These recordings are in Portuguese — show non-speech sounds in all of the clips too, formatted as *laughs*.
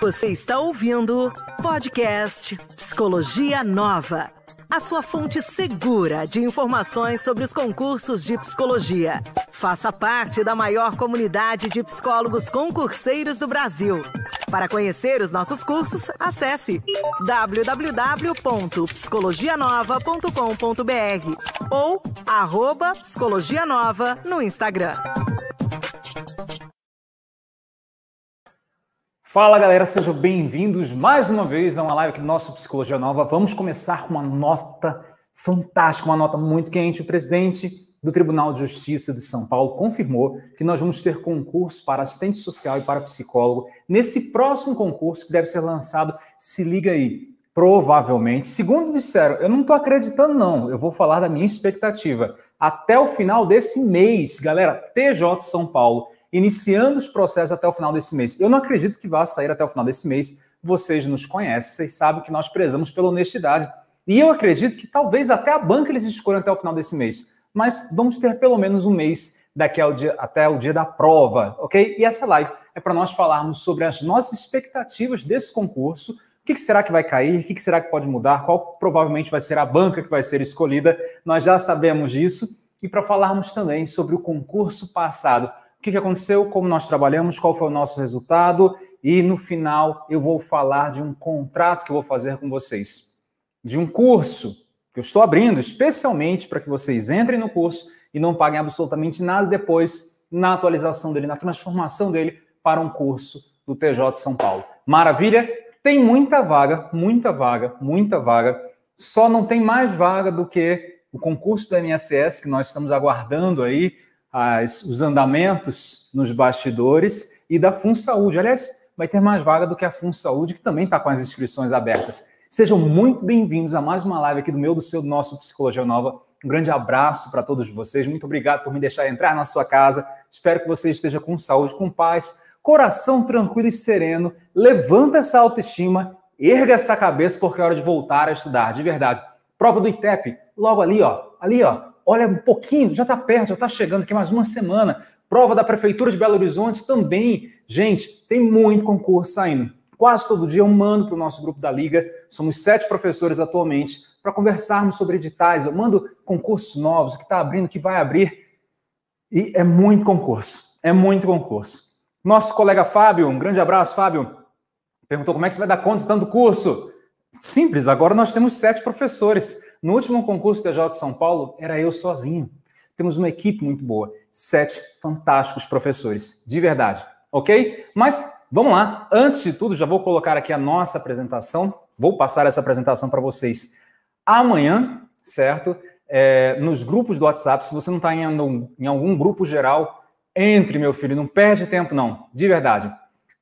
Você está ouvindo podcast Psicologia Nova, a sua fonte segura de informações sobre os concursos de psicologia. Faça parte da maior comunidade de psicólogos concurseiros do Brasil. Para conhecer os nossos cursos, acesse www.psicologianova.com.br ou arroba Psicologia Nova no Instagram. Fala galera, sejam bem-vindos mais uma vez a uma live aqui do nosso Psicologia Nova. Vamos começar com uma nota fantástica, uma nota muito quente. O presidente do Tribunal de Justiça de São Paulo confirmou que nós vamos ter concurso para assistente social e para psicólogo nesse próximo concurso que deve ser lançado. Se liga aí, provavelmente, segundo disseram, eu não estou acreditando não, eu vou falar da minha expectativa. Até o final desse mês, galera, TJ São Paulo iniciando os processos até o final desse mês. Eu não acredito que vá sair até o final desse mês. Vocês nos conhecem, vocês sabem que nós prezamos pela honestidade. E eu acredito que talvez até a banca eles escolham até o final desse mês. Mas vamos ter pelo menos um mês daqui ao dia, até o dia da prova, ok? E essa live é para nós falarmos sobre as nossas expectativas desse concurso. O que, será que vai cair? O que, que será que pode mudar? Qual provavelmente vai ser a banca que vai ser escolhida? Nós já sabemos disso. E para falarmos também sobre o concurso passado, o que, aconteceu, como nós trabalhamos, qual foi o nosso resultado e no final eu vou falar de um contrato que eu vou fazer com vocês, de um curso que eu estou abrindo especialmente para que vocês entrem no curso e não paguem absolutamente nada depois na atualização dele, na transformação dele para um curso do TJ de São Paulo. Maravilha? Tem muita vaga, muita vaga, muita vaga. Só não tem mais vaga do que o concurso do MSS que nós estamos aguardando aí as, os andamentos nos bastidores e da FUN Saúde. Aliás, vai ter mais vaga do que a FUN Saúde, que também está com as inscrições abertas. Sejam muito bem-vindos a mais uma live aqui do meu, do seu, do nosso Psicologia Nova. Um grande abraço para todos vocês. Muito obrigado por me deixar entrar na sua casa. Espero que você esteja com saúde, com paz, coração tranquilo e sereno. Levanta essa autoestima, erga essa cabeça, porque é hora de voltar a estudar, de verdade. Prova do ITEP, logo ali, ó. Ali, ó olha um pouquinho, já está perto, já está chegando aqui mais uma semana. Prova da Prefeitura de Belo Horizonte também. Gente, tem muito concurso saindo. Quase todo dia eu mando para o nosso grupo da Liga. Somos sete professores atualmente para conversarmos sobre editais. Eu mando concursos novos, que está abrindo, que vai abrir. E é muito concurso. É muito concurso. Nosso colega Fábio, um grande abraço, Fábio. Perguntou como é que você vai dar conta de tanto curso. Simples, agora nós temos sete professores. No último concurso TJ de São Paulo, era eu sozinho. Temos uma equipe muito boa, sete fantásticos professores, de verdade, ok? Mas vamos lá, antes de tudo, já vou colocar aqui a nossa apresentação, vou passar essa apresentação para vocês amanhã, certo? É, nos grupos do WhatsApp, se você não está em, em algum grupo geral, entre, meu filho, não perde tempo, não, de verdade.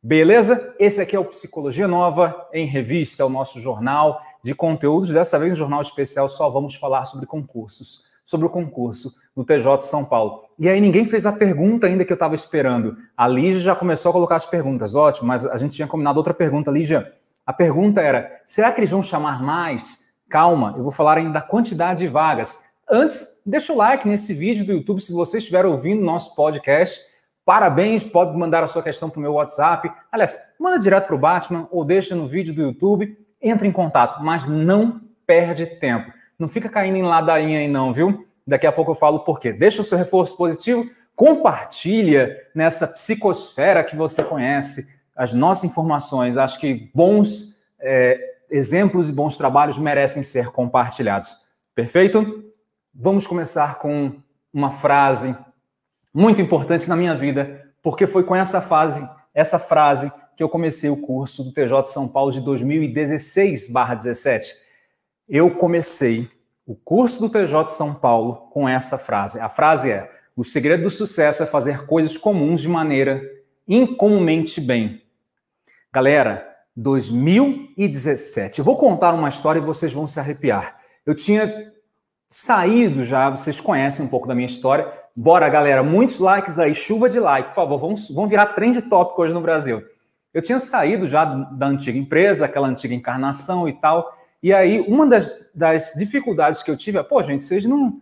Beleza? Esse aqui é o Psicologia Nova em Revista, é o nosso jornal de conteúdos. Dessa vez, no jornal especial, só vamos falar sobre concursos, sobre o concurso do TJ de São Paulo. E aí ninguém fez a pergunta ainda que eu estava esperando. A Lígia já começou a colocar as perguntas. Ótimo, mas a gente tinha combinado outra pergunta, Lígia. A pergunta era: será que eles vão chamar mais? Calma, eu vou falar ainda da quantidade de vagas. Antes, deixa o like nesse vídeo do YouTube se você estiver ouvindo nosso podcast Parabéns, pode mandar a sua questão para o meu WhatsApp. Aliás, manda direto para o Batman ou deixa no vídeo do YouTube. Entre em contato, mas não perde tempo. Não fica caindo em ladainha aí não, viu? Daqui a pouco eu falo por quê. Deixa o seu reforço positivo, compartilha nessa psicosfera que você conhece as nossas informações. Acho que bons é, exemplos e bons trabalhos merecem ser compartilhados. Perfeito? Vamos começar com uma frase muito importante na minha vida, porque foi com essa fase, essa frase que eu comecei o curso do TJ São Paulo de 2016/17. Eu comecei o curso do TJ São Paulo com essa frase. A frase é: "O segredo do sucesso é fazer coisas comuns de maneira incomumente bem". Galera, 2017. Eu vou contar uma história e vocês vão se arrepiar. Eu tinha saído já, vocês conhecem um pouco da minha história. Bora, galera, muitos likes aí, chuva de like, por favor, vamos, vamos virar trend tópico hoje no Brasil. Eu tinha saído já da antiga empresa, aquela antiga encarnação e tal, e aí uma das, das dificuldades que eu tive é, pô, gente, vocês não.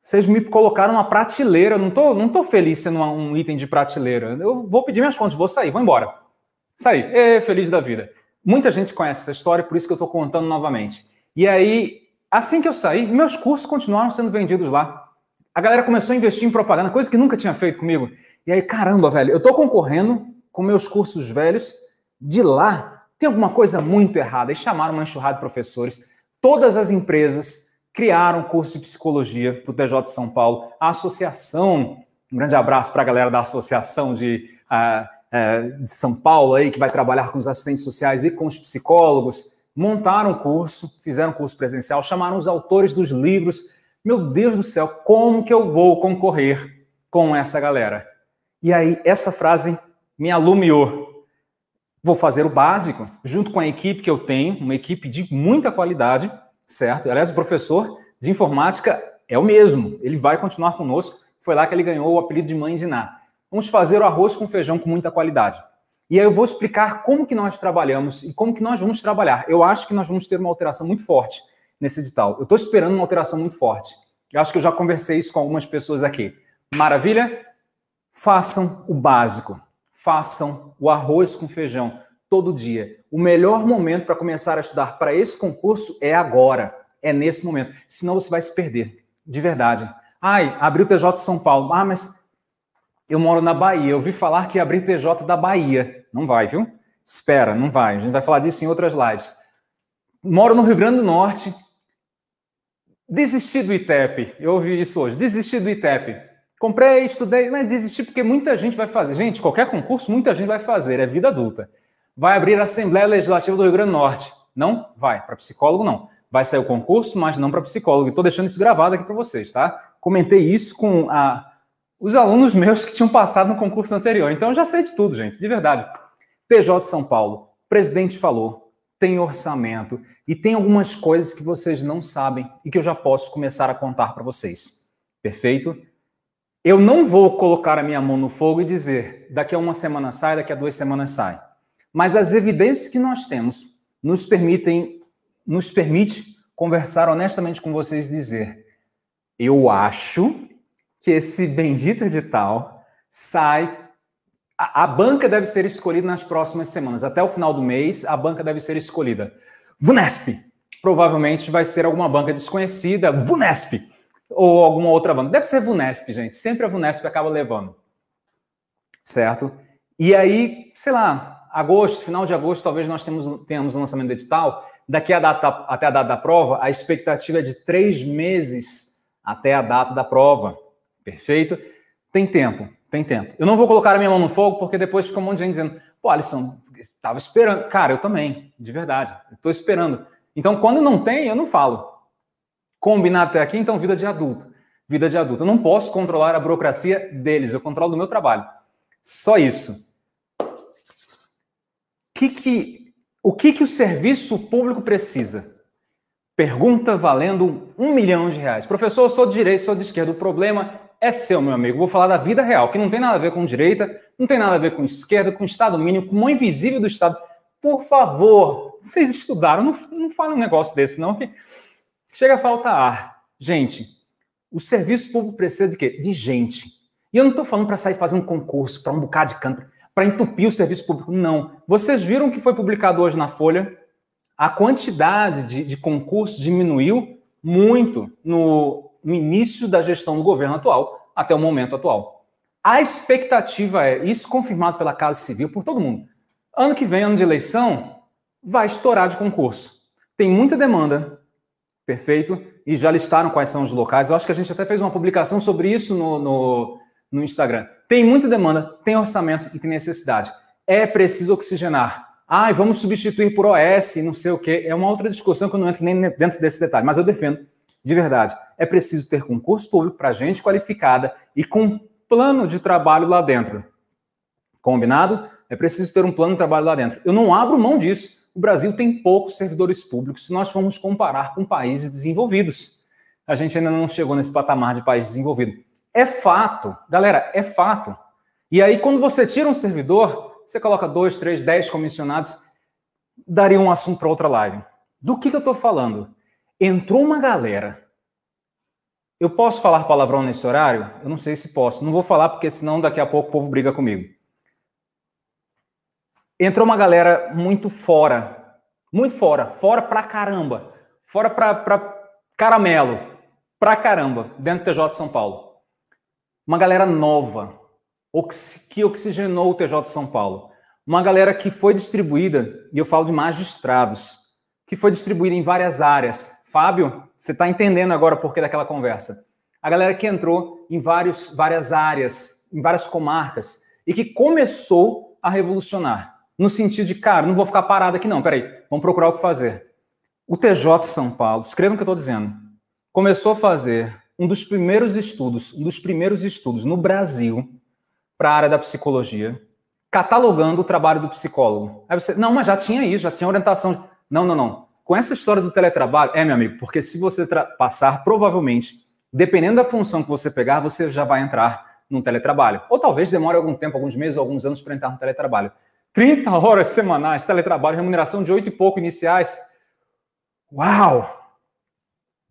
Vocês me colocaram uma prateleira, não tô, não tô feliz sendo um item de prateleira. Eu vou pedir minhas contas, vou sair, vou embora. Saí, é, feliz da vida. Muita gente conhece essa história, por isso que eu estou contando novamente. E aí, assim que eu saí, meus cursos continuaram sendo vendidos lá. A galera começou a investir em propaganda, coisa que nunca tinha feito comigo. E aí, caramba, velho, eu estou concorrendo com meus cursos velhos de lá. Tem alguma coisa muito errada. E chamaram uma enxurrada de professores. Todas as empresas criaram curso de psicologia para o TJ de São Paulo. A associação, um grande abraço para a galera da associação de, uh, uh, de São Paulo aí, que vai trabalhar com os assistentes sociais e com os psicólogos. Montaram o curso, fizeram curso presencial, chamaram os autores dos livros. Meu Deus do céu, como que eu vou concorrer com essa galera? E aí, essa frase me alumiou. Vou fazer o básico, junto com a equipe que eu tenho, uma equipe de muita qualidade, certo? Aliás, o professor de informática é o mesmo, ele vai continuar conosco. Foi lá que ele ganhou o apelido de mãe de Ná. Vamos fazer o arroz com feijão com muita qualidade. E aí eu vou explicar como que nós trabalhamos e como que nós vamos trabalhar. Eu acho que nós vamos ter uma alteração muito forte nesse edital. Eu estou esperando uma alteração muito forte. Eu acho que eu já conversei isso com algumas pessoas aqui. Maravilha? Façam o básico. Façam o arroz com feijão todo dia. O melhor momento para começar a estudar para esse concurso é agora, é nesse momento. Senão você vai se perder, de verdade. Ai, abriu o TJ de São Paulo. Ah, mas eu moro na Bahia. Eu ouvi falar que abrir TJ da Bahia. Não vai, viu? Espera, não vai. A gente vai falar disso em outras lives. Moro no Rio Grande do Norte. Desisti do ITEP. Eu ouvi isso hoje. Desisti do ITEP. Comprei, estudei, mas desisti porque muita gente vai fazer. Gente, qualquer concurso, muita gente vai fazer. É vida adulta vai abrir a Assembleia Legislativa do Rio Grande do Norte. Não vai, para psicólogo não. Vai sair o concurso, mas não para psicólogo. Estou deixando isso gravado aqui para vocês, tá? Comentei isso com a, os alunos meus que tinham passado no concurso anterior. Então eu já sei de tudo, gente, de verdade. PJ São Paulo, o presidente falou, tem orçamento e tem algumas coisas que vocês não sabem e que eu já posso começar a contar para vocês. Perfeito? Eu não vou colocar a minha mão no fogo e dizer daqui a uma semana sai, daqui a duas semanas sai. Mas as evidências que nós temos nos permitem, nos permite conversar honestamente com vocês e dizer: eu acho que esse bendito edital sai. A, banca deve ser escolhida nas próximas semanas. Até o final do mês, a banca deve ser escolhida. VUNESP. Provavelmente vai ser alguma banca desconhecida, VUNESP. Ou alguma outra banca. Deve ser VUNESP, gente. Sempre a VUNESP acaba levando. Certo? E aí, sei lá, agosto, final de agosto, talvez nós temos, tenhamos o lançamento edital. Daqui a data, até a data da prova, a expectativa é de três meses até a data da prova. Perfeito? Tem tempo, tem tempo. Eu não vou colocar a minha mão no fogo, porque depois fica um monte de gente dizendo: pô, Alisson, estava esperando. Cara, eu também, de verdade. Estou esperando. Então, quando não tem, eu não falo. Combinado até aqui, então, vida de adulto. Vida de adulto. Eu não posso controlar a burocracia deles, eu controlo do meu trabalho. Só isso que que, o que, que o serviço público precisa? Pergunta valendo um milhão de reais. Professor, eu sou de direita, sou de esquerda. O problema é seu, meu amigo. Vou falar da vida real, que não tem nada a ver com direita, não tem nada a ver com esquerda, com Estado mínimo, com mão invisível do Estado. Por favor, vocês estudaram, não, não falem um negócio desse, não, que chega a faltar ar. Gente, o serviço público precisa de quê? De gente. E eu não estou falando para sair fazendo concurso, para um bocado de canto para entupir o serviço público. Não. Vocês viram que foi publicado hoje na Folha? A quantidade de, de diminuiu muito no, no início da gestão do governo atual até o momento atual. A expectativa é, isso confirmado pela Casa Civil, por todo mundo, ano que vem, ano de eleição, vai estourar de concurso. Tem muita demanda, perfeito? E já listaram quais são os locais. Eu acho que a gente até fez uma publicação sobre isso no, no, no Instagram. Tem muita demanda, tem orçamento e tem necessidade. É preciso oxigenar. Ah, vamos substituir por OS, não sei o quê. É uma outra discussão que eu não entro nem dentro desse detalhe, mas eu defendo, de verdade. É preciso ter concurso público para gente qualificada e com plano de trabalho lá dentro. Combinado? É preciso ter um plano de trabalho lá dentro. Eu não abro mão disso. O Brasil tem poucos servidores públicos se nós formos comparar com países desenvolvidos. A gente ainda não chegou nesse patamar de país desenvolvido. É fato, galera, é fato. E aí, quando você tira um servidor, você coloca dois, três, dez comissionados, daria um assunto para outra live. Do que, que eu estou falando? Entrou uma galera. Eu posso falar palavrão nesse horário? Eu não sei se posso. Não vou falar porque senão daqui a pouco o povo briga comigo. entrou uma galera muito fora, muito fora, fora pra caramba, fora pra, pra caramelo, pra caramba, dentro do TJ de São Paulo. Uma galera nova, que oxigenou o TJ de São Paulo. Uma galera que foi distribuída, e eu falo de magistrados, que foi distribuída em várias áreas. Fábio, você está entendendo agora por que daquela conversa. A galera que entrou em vários, várias áreas, em várias comarcas, e que começou a revolucionar. No sentido de, cara, não vou ficar parado aqui não, peraí, vamos procurar o que fazer. O TJ São Paulo, escreva o que eu estou dizendo, começou a fazer um dos primeiros estudos, um dos primeiros estudos no Brasil para a área da psicologia, catalogando o trabalho do psicólogo. Aí você, não, mas já tinha isso, já tinha orientação. Não, não, não. Com essa história do teletrabalho, é, meu amigo, porque se você passar, provavelmente, dependendo da função que você pegar, você já vai entrar no teletrabalho. Ou talvez demore algum tempo, alguns meses, alguns anos para entrar no teletrabalho. 30 horas semanais, teletrabalho, remuneração de oito e pouco iniciais. Uau!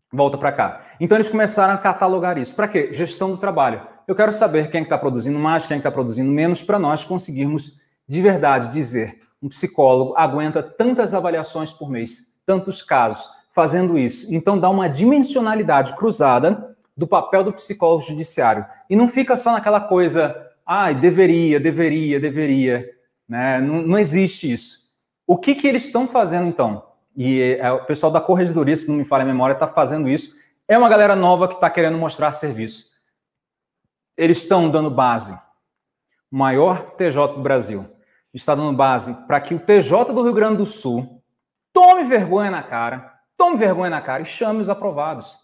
Volta para cá. Então eles começaram a catalogar isso. Para quê? Gestão do trabalho. Eu quero saber quem está produzindo mais, quem está produzindo menos, para nós conseguirmos de verdade dizer um psicólogo aguenta tantas avaliações por mês, tantos casos, fazendo isso. Então dá uma dimensionalidade cruzada do papel do psicólogo judiciário. E não fica só naquela coisa, ai, ah, deveria, deveria, deveria. Né? Não, não existe isso. O que, que eles estão fazendo então? E é, o pessoal da corregedoria, se não me falha a memória, está fazendo isso. É uma galera nova que está querendo mostrar serviço. Eles estão dando base. O maior TJ do Brasil está dando base para que o TJ do Rio Grande do Sul tome vergonha na cara, tome vergonha na cara e chame os aprovados.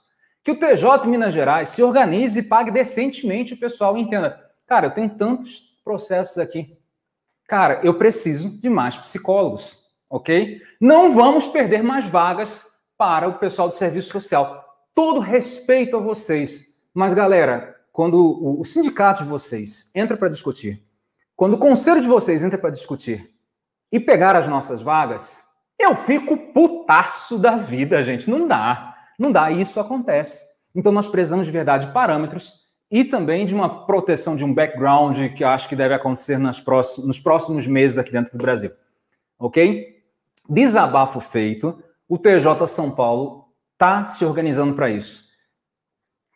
Que o TJ Minas Gerais se organize e pague decentemente o pessoal entenda. Cara, eu tenho tantos processos aqui. Cara, eu preciso de mais psicólogos ok? Não vamos perder mais vagas para o pessoal do serviço social. Todo respeito a vocês, mas galera, quando o sindicato de vocês entra para discutir, quando o conselho de vocês entra para discutir e pegar as nossas vagas, eu fico putaço da vida, gente. Não dá, não dá, isso acontece. Então nós precisamos de verdade de parâmetros e também de uma proteção de um background que eu acho que deve acontecer próximos, nos próximos meses aqui dentro do Brasil. Ok? desabafo feito, o TJ São Paulo está se organizando para isso.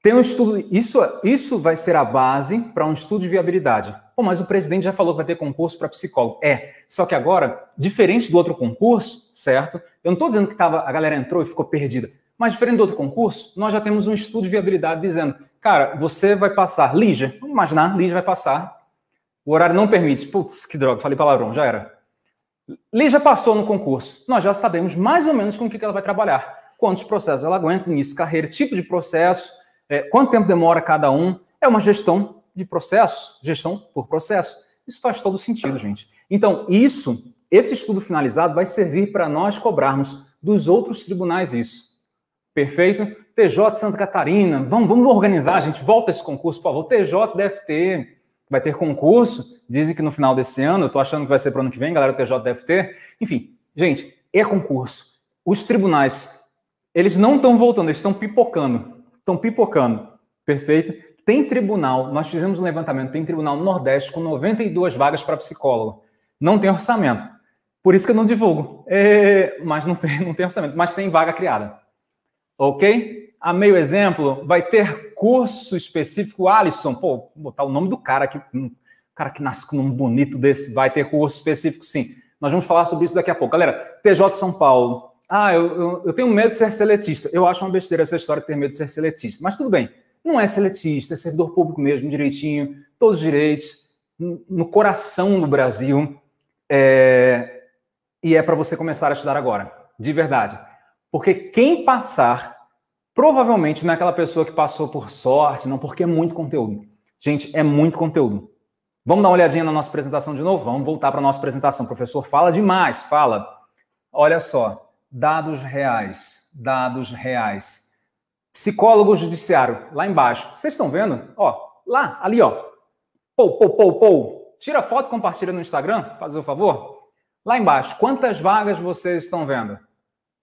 Tem um estudo, isso, isso vai ser a base para um estudo de viabilidade. Pô, mas o presidente já falou que vai ter concurso para psicólogo. É, só que agora, diferente do outro concurso, certo? Eu não estou dizendo que tava, a galera entrou e ficou perdida. Mas diferente do outro concurso, nós já temos um estudo de viabilidade dizendo, cara, você vai passar, Lígia, vamos imaginar, Lígia vai passar, o horário não permite. Putz, que droga, falei palavrão, já era. Lígia passou no concurso. Nós já sabemos mais ou menos com o que ela vai trabalhar. Quantos processos ela aguenta, início carreira, tipo de processo, é, quanto tempo demora cada um. É uma gestão de processo, gestão por processo. Isso faz todo sentido, gente. Então, isso, esse estudo finalizado vai servir para nós cobrarmos dos outros tribunais isso. Perfeito? TJ Santa Catarina, vamos, vamos organizar, gente. Volta esse concurso, por favor. TJ deve ter vai ter concurso, dizem que no final desse ano, eu estou achando que vai ser para o ano que vem, galera do TJ deve ter. Enfim, gente, é concurso. Os tribunais, eles não estão voltando, eles estão pipocando. Estão pipocando, perfeito? Tem tribunal, nós fizemos um levantamento, tem tribunal no Nordeste com 92 vagas para psicólogo. Não tem orçamento. Por isso que eu não divulgo. É, mas não tem, não tem orçamento, mas tem vaga criada. Ok? a meio exemplo, vai ter curso específico. Alisson, pô, vou botar o nome do cara aqui, um cara que nasce com um bonito desse, vai ter curso específico, sim. Nós vamos falar sobre isso daqui a pouco. Galera, TJ São Paulo. Ah, eu, eu, eu tenho medo de ser seletista. Eu acho uma besteira essa história de ter medo de ser seletista. Mas tudo bem. Não é seletista, é servidor público mesmo, direitinho, todos os direitos, no coração do Brasil. É... E é para você começar a estudar agora, de verdade. Porque quem passar Provavelmente não é aquela pessoa que passou por sorte, não, porque é muito conteúdo. Gente, é muito conteúdo. Vamos dar uma olhadinha na nossa apresentação de novo? Vamos voltar para a nossa apresentação. O professor fala demais, fala. Olha só, dados reais, dados reais. Psicólogo judiciário, lá embaixo. Vocês estão vendo? Ó, lá, ali, ó. Pou, pou, pou, pou. Tira foto, compartilha no Instagram, faz o favor. Lá embaixo, quantas vagas vocês estão vendo?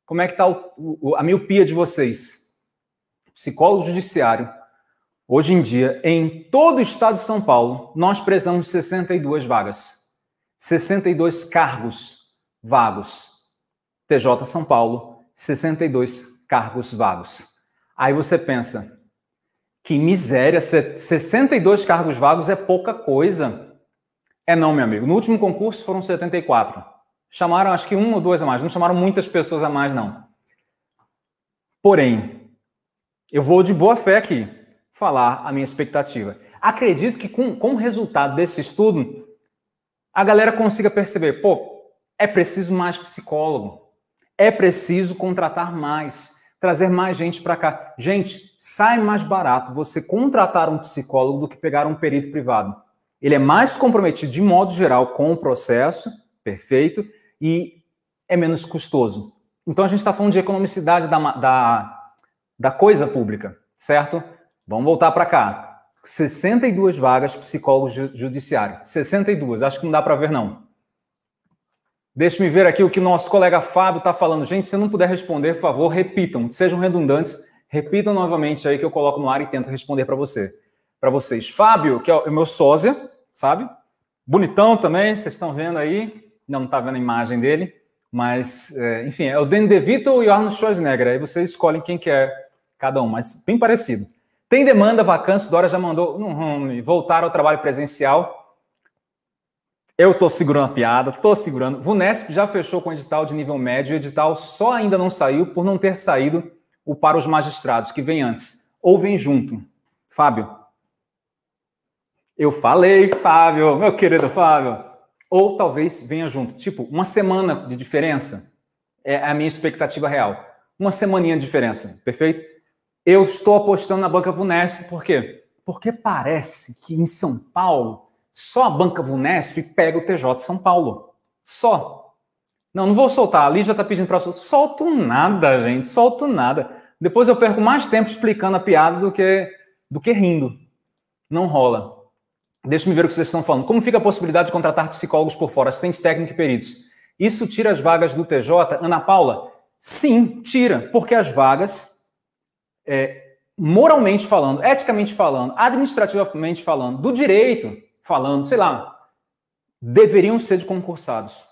Como é que está a miopia de vocês? psicólogo judiciário, hoje em dia, em todo o estado de São Paulo, nós precisamos de 62 vagas. 62 cargos vagos. TJ São Paulo, 62 cargos vagos. Aí você pensa, que miséria, 62 cargos vagos é pouca coisa. É não, meu amigo. No último concurso foram 74. Chamaram acho que um ou duas a mais, não chamaram muitas pessoas a mais, não. Porém, eu vou de boa fé aqui falar a minha expectativa. Acredito que com, com o resultado desse estudo, a galera consiga perceber, pô, é preciso mais psicólogo, é preciso contratar mais, trazer mais gente para cá. Gente, sai mais barato você contratar um psicólogo do que pegar um perito privado. Ele é mais comprometido, de modo geral, com o processo, perfeito, e é menos custoso. Então a gente está falando de economicidade da, da, da coisa pública, certo? Vamos voltar para cá. 62 vagas psicólogos judiciário. 62, acho que não dá para ver, não. Deixe-me ver aqui o que o nosso colega Fábio está falando. Gente, se não puder responder, por favor, repitam, sejam redundantes, repitam novamente aí que eu coloco no ar e tento responder para você. Para vocês. Fábio, que é o meu sósia, sabe? Bonitão também, vocês estão vendo aí. Não, não está vendo a imagem dele, mas, é, enfim, é o Danny DeVito e o Arnold Schwarzenegger. Aí vocês escolhem quem quer cada um, mas bem parecido. Tem demanda, vacância, Dora já mandou uhum, voltar ao trabalho presencial. Eu estou segurando a piada, estou segurando. Vunesp já fechou com edital de nível médio, o edital só ainda não saiu por não ter saído o para os magistrados, que vem antes. Ou vem junto. Fábio. Eu falei, Fábio, meu querido Fábio. Ou talvez venha junto. Tipo, uma semana de diferença é a minha expectativa real. Uma semaninha de diferença, perfeito? Eu estou apostando na banca Vunesp, por quê? Porque parece que em São Paulo, só a banca Vunesp pega o TJ de São Paulo. Só. Não, não vou soltar. A Lígia está pedindo para soltar. Solto nada, gente. Solto nada. Depois eu perco mais tempo explicando a piada do que, do que rindo. Não rola. Deixa-me ver o que vocês estão falando. Como fica a possibilidade de contratar psicólogos por fora, assistentes técnicos e peritos? Isso tira as vagas do TJ? Ana Paula? Sim, tira, porque as vagas é, moralmente falando, eticamente falando, administrativamente falando, do direito falando, sei lá, deveriam ser de concursados.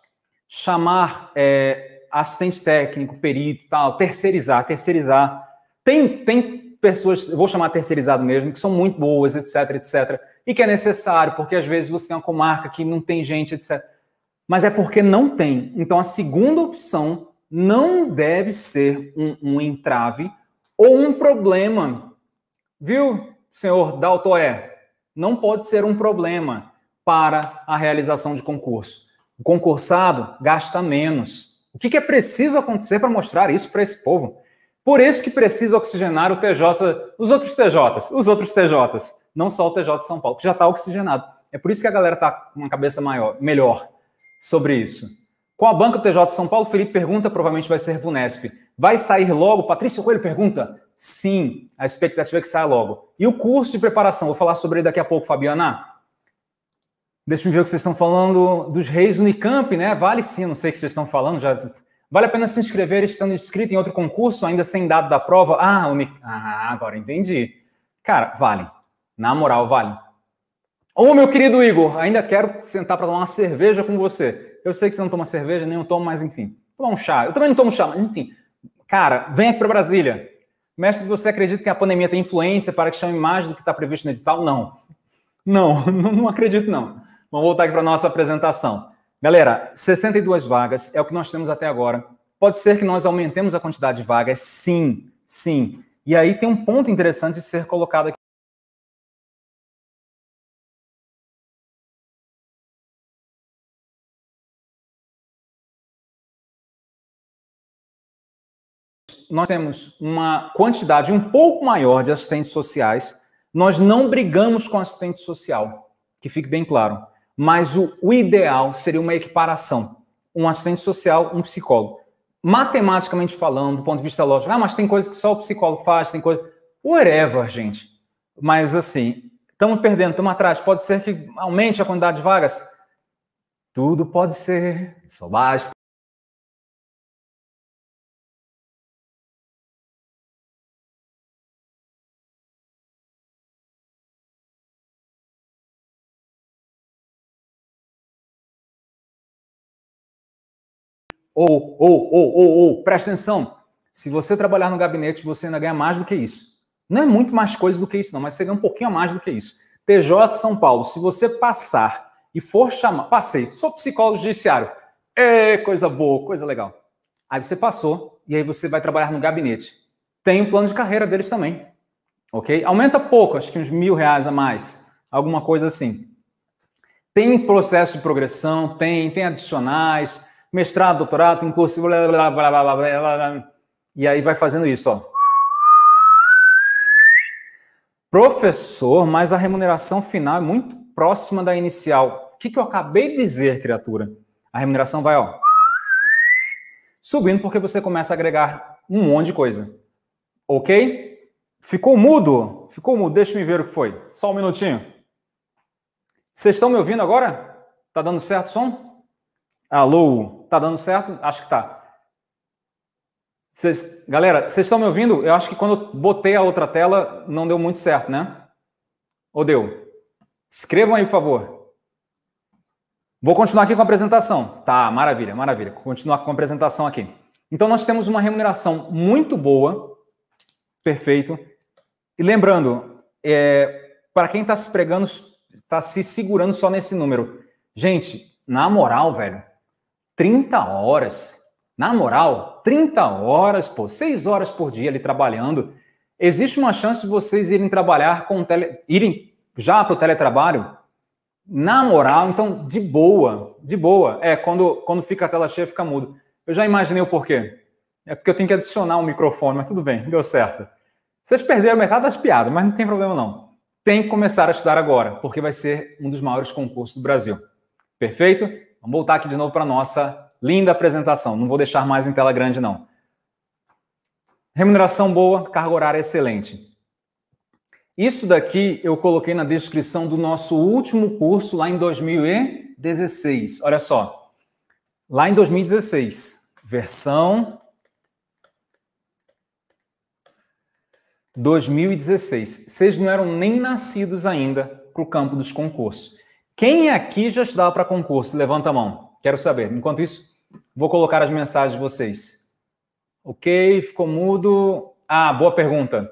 Chamar é, assistente técnico, perito, tal, terceirizar, terceirizar. Tem, tem pessoas, vou chamar terceirizado mesmo, que são muito boas, etc, etc, e que é necessário, porque às vezes você tem uma comarca que não tem gente, etc. Mas é porque não tem. Então a segunda opção não deve ser um, um entrave ou um problema. Viu, senhor Daltoé? Não pode ser um problema para a realização de concurso. O concursado gasta menos. O que, é preciso acontecer para mostrar isso para esse povo? Por isso que precisa oxigenar o TJ, os outros TJs, os outros TJs, não só o TJ de São Paulo, que já está oxigenado. É por isso que a galera está com uma cabeça maior, melhor sobre isso. Com a banca TJ de São Paulo, Felipe pergunta, provavelmente vai ser Vunesp. Vai sair logo? Patrícia Coelho pergunta. Sim, a expectativa é que saia logo. E o curso de preparação? Vou falar sobre ele daqui a pouco, Fabiana. Deixa eu ver o que vocês estão falando dos reis Unicamp, né? Vale sim, não sei o que vocês estão falando. Já... Vale a pena se inscrever estando inscrito em outro concurso, ainda sem dado da prova? Ah, Uni... ah agora entendi. Cara, vale. Na moral, vale. Ô, meu querido Igor, ainda quero sentar para tomar uma cerveja com você. Eu sei que você não toma cerveja, nem eu tomo, mas enfim. Tomar um chá. Eu também não tomo chá, mas enfim. Cara, vem aqui para Brasília. Mestre, você acredita que a pandemia tem influência para que chame mais do que está previsto no edital? Não. *laughs* Não, não acredito não. Vamos voltar aqui para a nossa apresentação. Galera, 62 vagas é o que nós temos até agora. Pode ser que nós aumentemos a quantidade de vagas? Sim, sim. E aí tem um ponto interessante de ser colocado aqui. Nós temos uma quantidade um pouco maior de assistentes sociais. Nós não brigamos com assistente social, que fique bem claro. Mas o, o ideal seria uma equiparação. Um assistente social, um psicólogo. Matematicamente falando, do ponto de vista lógico, ah, mas tem coisas que só o psicólogo faz, tem coisa. Whatever, gente. Mas assim, estamos perdendo, estamos atrás. Pode ser que aumente a quantidade de vagas? Tudo pode ser, só basta. Ou, ou, ou, ou, ou, presta atenção. Se você trabalhar no gabinete, você ainda ganha mais do que isso. Não é muito mais coisa do que isso, não, mas você ganha um pouquinho a mais do que isso. TJ São Paulo, se você passar e for chamar, passei, sou psicólogo judiciário, é coisa boa, coisa legal. Aí você passou e aí você vai trabalhar no gabinete. Tem um plano de carreira deles também, ok? Aumenta pouco, acho que uns mil reais a mais, alguma coisa assim. Tem processo de progressão, tem, tem adicionais, mestrado, doutorado, tem curso, blá, blá, blá, blá, blá, blá, e aí vai fazendo isso, ó. Professor, mas a remuneração final é muito próxima da inicial. O que, que eu acabei de dizer, criatura? A remuneração vai, ó, subindo porque você começa a agregar um monte de coisa. Ok? Ficou mudo? Ficou mudo. Deixa me ver o que foi. Só um minutinho. Vocês estão me ouvindo agora? Tá dando certo o som? Alô? Tá dando certo? Acho que tá. Cês, galera, vocês estão me ouvindo? Eu acho que quando eu botei a outra tela não deu muito certo, né? Ou deu? Escrevam aí, por favor. Vou continuar aqui com a apresentação. Tá, maravilha, maravilha. Continuar com a apresentação aqui. Então, nós temos uma remuneração muito boa. Perfeito. E lembrando, é, para quem está se pregando, está se segurando só nesse número. Gente, na moral, velho, 30 horas na moral, 30 horas, pô, 6 horas por dia ali trabalhando, existe uma chance de vocês irem trabalhar com tele, irem já para o teletrabalho? Na moral, então, de boa, de boa. É, quando, quando fica a tela cheia, fica mudo. Eu já imaginei o porquê. É porque eu tenho que adicionar um microfone, mas tudo bem, deu certo. Vocês perderam metade das piadas, mas não tem problema não. Tem que começar a estudar agora, porque vai ser um dos maiores concursos do Brasil. Perfeito? Vamos voltar aqui de novo para a nossa Linda apresentação, não vou deixar mais em tela grande, não. Remuneração boa, carga horária excelente. Isso daqui eu coloquei na descrição do nosso último curso lá em 2016. Olha só. Lá em 2016, versão 2016. Vocês não eram nem nascidos ainda para o campo dos concursos. Quem aqui já estudava para concurso? Levanta a mão. Quero saber. Enquanto isso, Vou colocar as mensagens de vocês. Ok, ficou mudo. Ah, boa pergunta.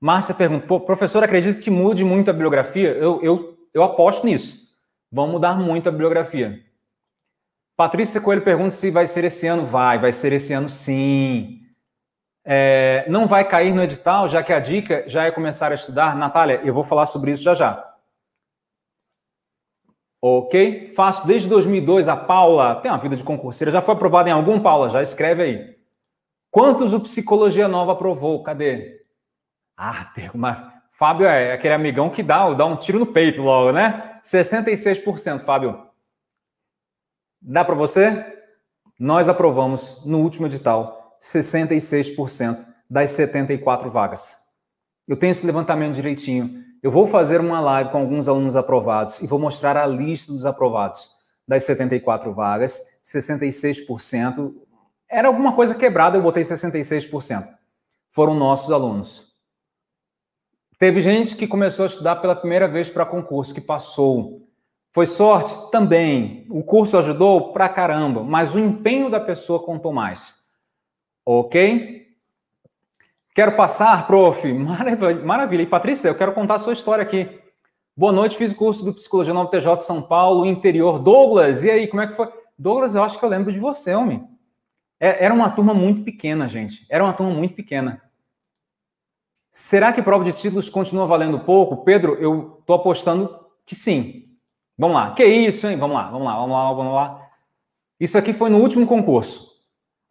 Márcia pergunta: professor, acredita que mude muito a bibliografia? Eu, eu, eu aposto nisso. Vão mudar muito a bibliografia. Patrícia Coelho pergunta se vai ser esse ano. Vai, vai ser esse ano sim. É, não vai cair no edital, já que a dica já é começar a estudar. Natália, eu vou falar sobre isso já já. Ok? Faço desde 2002. A Paula tem uma vida de concurseira. Já foi aprovada em algum, Paula? Já escreve aí. Quantos o Psicologia Nova aprovou? Cadê? Ah, mas Fábio é aquele amigão que dá, dá um tiro no peito logo, né? 66%, Fábio. Dá para você? Nós aprovamos no último edital 66% das 74 vagas. Eu tenho esse levantamento direitinho. Eu vou fazer uma live com alguns alunos aprovados e vou mostrar a lista dos aprovados. Das 74 vagas, 66%. Era alguma coisa quebrada, eu botei 66%. Foram nossos alunos. Teve gente que começou a estudar pela primeira vez para concurso, que passou. Foi sorte? Também. O curso ajudou? Pra caramba. Mas o empenho da pessoa contou mais. Ok? Quero passar, prof. Maravilha. E Patrícia, eu quero contar a sua história aqui. Boa noite, fiz o curso do Psicologia Nova TJ São Paulo, interior. Douglas, e aí, como é que foi? Douglas, eu acho que eu lembro de você, homem. É, era uma turma muito pequena, gente. Era uma turma muito pequena. Será que prova de títulos continua valendo pouco? Pedro, eu estou apostando que sim. Vamos lá. Que isso, hein? Vamos lá, vamos lá, vamos lá, vamos lá. Isso aqui foi no último concurso.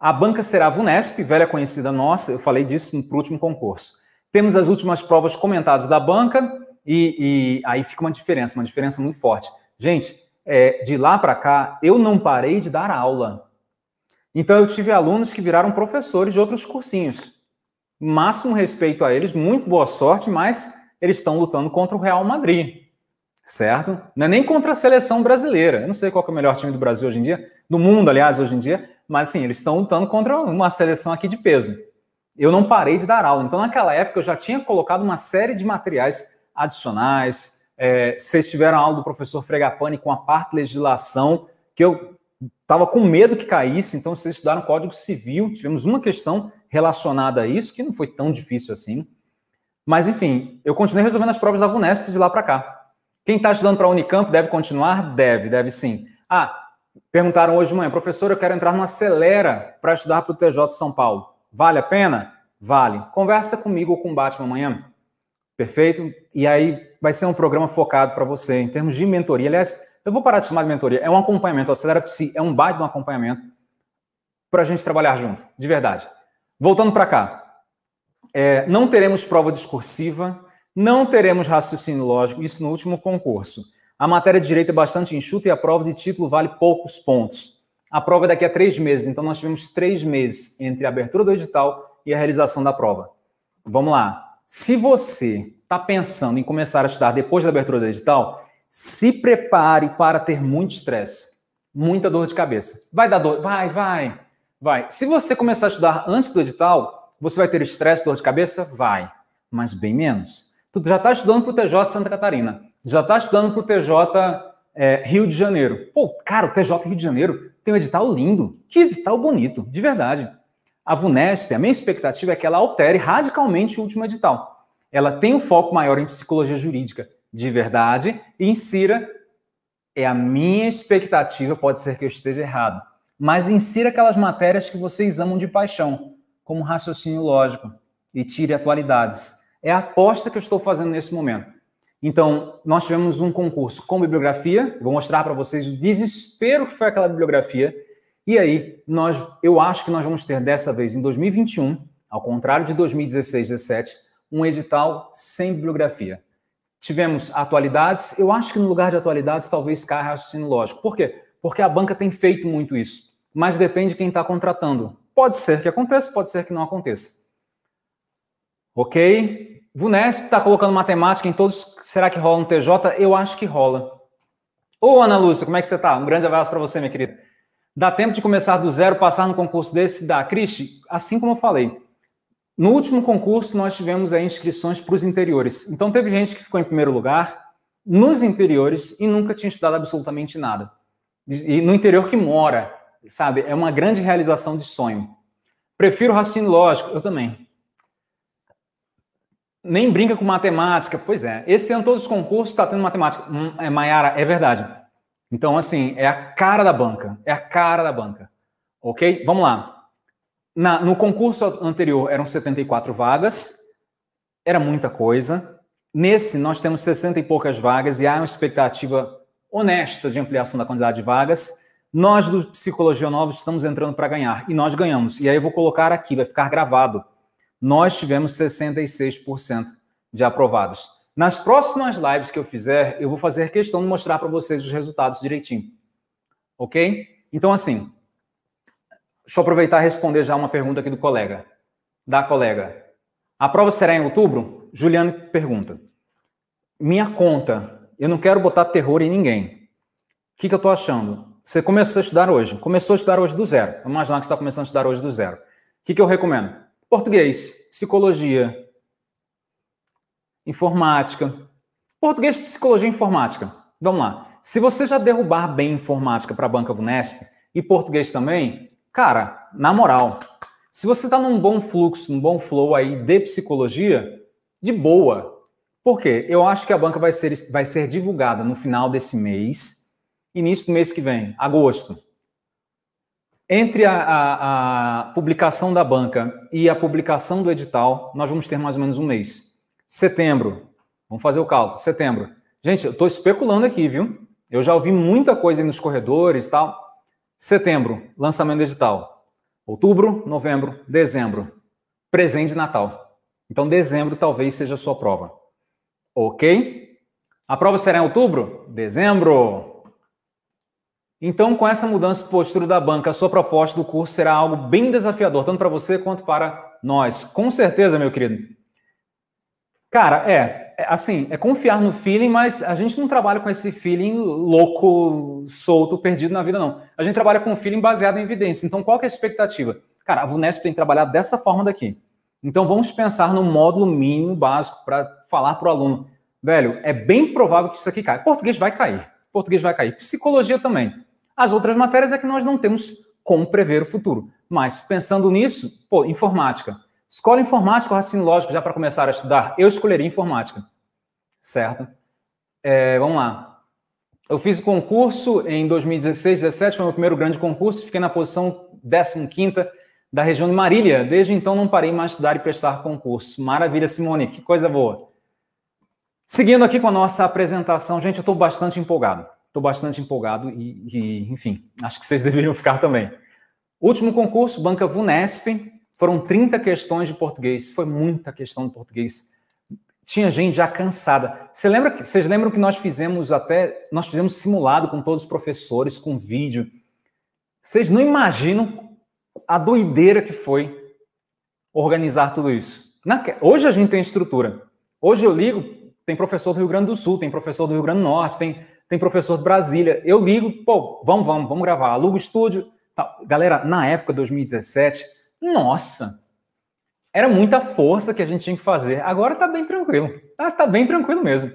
A banca será a VUNESP, velha conhecida nossa, eu falei disso no último concurso. Temos as últimas provas comentadas da banca e, e aí fica uma diferença, uma diferença muito forte. Gente, é, de lá para cá, eu não parei de dar aula. Então, eu tive alunos que viraram professores de outros cursinhos. Máximo respeito a eles, muito boa sorte, mas eles estão lutando contra o Real Madrid, certo? Não é nem contra a seleção brasileira. Eu não sei qual é o melhor time do Brasil hoje em dia, do mundo, aliás, hoje em dia, mas assim, eles estão lutando contra uma seleção aqui de peso. Eu não parei de dar aula. Então, naquela época, eu já tinha colocado uma série de materiais adicionais. É, vocês tiveram aula do professor Fregapani com a parte legislação, que eu estava com medo que caísse, então vocês estudaram Código Civil, tivemos uma questão relacionada a isso, que não foi tão difícil assim. Mas, enfim, eu continuei resolvendo as provas da VUNESP de lá para cá. Quem está estudando para a Unicamp deve continuar? Deve, deve sim. Ah, perguntaram hoje de manhã, professor, eu quero entrar no Acelera para estudar para o TJ de São Paulo. Vale a pena? Vale. Conversa comigo ou com o Batman amanhã. Perfeito? E aí vai ser um programa focado para você em termos de mentoria. Aliás, eu vou parar de chamar de mentoria. É um acompanhamento. O Acelera Psi é um baita de um acompanhamento para a gente trabalhar junto, de verdade. Voltando para cá. É, não teremos prova discursiva, não teremos raciocínio lógico, isso no último concurso. A matéria de direito é bastante enxuta e a prova de título vale poucos pontos. A prova é daqui a três meses, então nós tivemos três meses entre a abertura do edital e a realização da prova. Vamos lá. Se você está pensando em começar a estudar depois da abertura do edital, se prepare para ter muito estresse, muita dor de cabeça. Vai dar dor, vai, vai, vai. Se você começar a estudar antes do edital, você vai ter estresse, dor de cabeça? Vai, mas bem menos. Tu já está estudando para o TJ Santa Catarina, já está estudando para o TJ é, Rio de Janeiro. Pô, cara, o TJ Rio de Janeiro tem um edital lindo. Que edital bonito, de verdade. A VUNESP, a minha expectativa é que ela altere radicalmente o último edital. Ela tem um foco maior em psicologia jurídica, de verdade, e insira, é a minha expectativa, pode ser que eu esteja errado, mas insira aquelas matérias que vocês amam de paixão, como raciocínio lógico, e tire atualidades. É a aposta que eu estou fazendo nesse momento. Então, nós tivemos um concurso com bibliografia, vou mostrar para vocês o desespero que foi aquela bibliografia. E aí, nós, eu acho que nós vamos ter dessa vez, em 2021, ao contrário de 2016, 17, um edital sem bibliografia. Tivemos atualidades, eu acho que no lugar de atualidades talvez caia raciocínio lógico. Por quê? Porque a banca tem feito muito isso, mas depende de quem está contratando. Pode ser que aconteça, pode ser que não aconteça. Ok? VUNESP está colocando matemática em todos. Será que rola no TJ? Eu acho que rola. Ô, Ana Lúcia, como é que você está? Um grande abraço para você, minha querida. Dá tempo de começar do zero, passar no concurso desse? Dá. Cristi, assim como eu falei, no último concurso nós tivemos aí inscrições para os interiores. Então teve gente que ficou em primeiro lugar nos interiores e nunca tinha estudado absolutamente nada. E no interior que mora, sabe? É uma grande realização de sonho. Prefiro raciocínio lógico, eu também nem brinca com matemática. Pois é, esse ano todos os concursos está tendo matemática. Hum, é, Maiara, é verdade. Então, assim, é a cara da banca. É a cara da banca. Ok? Vamos lá. Na, no concurso anterior eram 74 vagas, era muita coisa. Nesse, nós temos 60 e poucas vagas e há uma expectativa honesta de ampliação da quantidade de vagas. Nós, do Psicologia Nova, estamos entrando para ganhar. E nós ganhamos. E aí eu vou colocar aqui, vai ficar gravado nós tivemos 66% de aprovados. Nas próximas lives que eu fizer, eu vou fazer questão de mostrar para vocês os resultados direitinho. Ok? Então, assim, deixa eu aproveitar e responder já uma pergunta aqui do colega. Da colega. A prova será em outubro? Juliane pergunta. Minha conta, eu não quero botar terror em ninguém. O que, que eu estou achando? Você começou a estudar hoje. Começou a estudar hoje do zero. Vamos imaginar que você está começando a estudar hoje do zero. O que, que eu recomendo? Português, psicologia, informática. Português, psicologia e informática. Vamos lá. Se você já derrubar bem informática para a banca Vunesp e português também, cara, na moral, se você está num bom fluxo, num bom flow aí de psicologia, de boa. Por quê? Eu acho que a banca vai ser, vai ser divulgada no final desse mês, início do mês que vem, agosto. Entre a, a, a, publicação da banca e a publicação do edital, nós vamos ter mais ou menos um mês. Setembro, vamos fazer o cálculo, setembro. Gente, eu estou especulando aqui, viu? Eu já ouvi muita coisa aí nos corredores e tal. Setembro, lançamento do edital. Outubro, novembro, dezembro, presente de Natal. Então, dezembro talvez seja a sua prova. Ok? A prova será em outubro? Dezembro. Então, com essa mudança de postura da banca, a sua proposta do curso será algo bem desafiador, tanto para você quanto para nós. Com certeza, meu querido. Cara, é, é, assim, é confiar no feeling, mas a gente não trabalha com esse feeling louco, solto, perdido na vida, não. A gente trabalha com feeling baseado em evidência. Então, qual é a expectativa? Cara, a VUNESP tem trabalhado dessa forma daqui. Então, vamos pensar no módulo mínimo básico para falar para o aluno. Velho, é bem provável que isso aqui caia. Português vai cair. Português vai cair. Psicologia também. As outras matérias é que nós não temos como prever o futuro. Mas pensando nisso, pô, informática. Escola informática, raciocínio lógico, já para começar a estudar, eu escolheria informática. Certo? É, vamos lá. Eu fiz o concurso em 2016, 2017, foi o meu primeiro grande concurso, fiquei na posição 15 da região de Marília. Desde então não parei mais de estudar e prestar concurso. Maravilha, Simone, que coisa boa. Seguindo aqui com a nossa apresentação, gente, eu estou bastante empolgado. Estou bastante empolgado e, e, enfim, acho que vocês *laughs* deveriam ficar também. Último concurso, Banca Vunesp, foram 30 questões de português. Foi muita questão de português. Tinha gente já cansada. Você lembra, vocês lembram que nós fizemos até, nós fizemos simulado com todos os professores, com vídeo. Vocês não imaginam a doideira que foi organizar tudo isso. Hoje a gente tem estrutura. Hoje eu ligo, tem professor do Rio Grande do Sul, tem professor do Rio Grande do Norte, tem, tem professor de Brasília. Eu ligo, pô, vamos, vamos, vamos gravar. Alugo estúdio. Tá. Galera, na época, 2017, nossa, era muita força que a gente tinha que fazer. Agora tá bem tranquilo. Tá, tá bem tranquilo mesmo.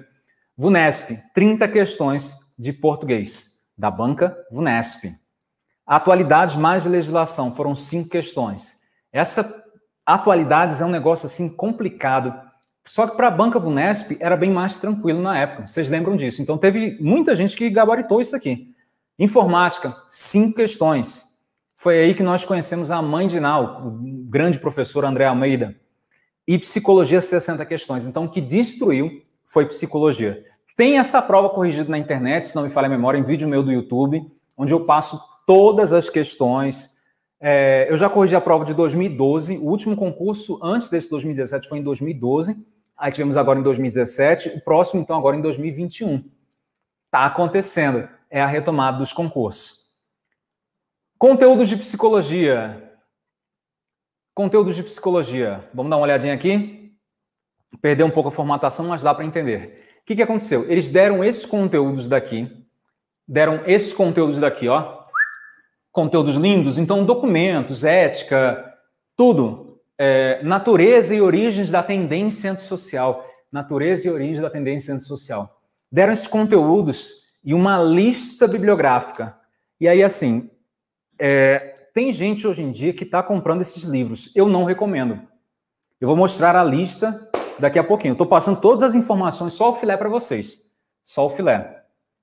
VUNESP, 30 questões de português, da banca VUNESP. Atualidades mais legislação, foram cinco questões. Essa atualidades é um negócio assim complicado só que para a banca Vunesp era bem mais tranquilo na época. Vocês lembram disso? Então teve muita gente que gabaritou isso aqui. Informática, cinco questões. Foi aí que nós conhecemos a mãe de Nau, o grande professor André Almeida. E psicologia, 60 questões. Então o que destruiu foi psicologia. Tem essa prova corrigida na internet, se não me falha a memória, em vídeo meu do YouTube, onde eu passo todas as questões. É, eu já corrigi a prova de 2012, o último concurso antes desse 2017 foi em 2012 Aí tivemos agora em 2017, o próximo, então, agora em 2021. Está acontecendo. É a retomada dos concursos. Conteúdos de psicologia. Conteúdos de psicologia. Vamos dar uma olhadinha aqui? Perdeu um pouco a formatação, mas dá para entender. O que, que aconteceu? Eles deram esses conteúdos daqui, deram esses conteúdos daqui, ó. Conteúdos lindos, então documentos, ética, tudo é, natureza e origens da tendência antissocial. Natureza e origens da tendência antissocial. Deram esses conteúdos e uma lista bibliográfica. E aí, assim, é, tem gente hoje em dia que está comprando esses livros. Eu não recomendo. Eu vou mostrar a lista daqui a pouquinho. Estou passando todas as informações, só o filé para vocês. Só o filé.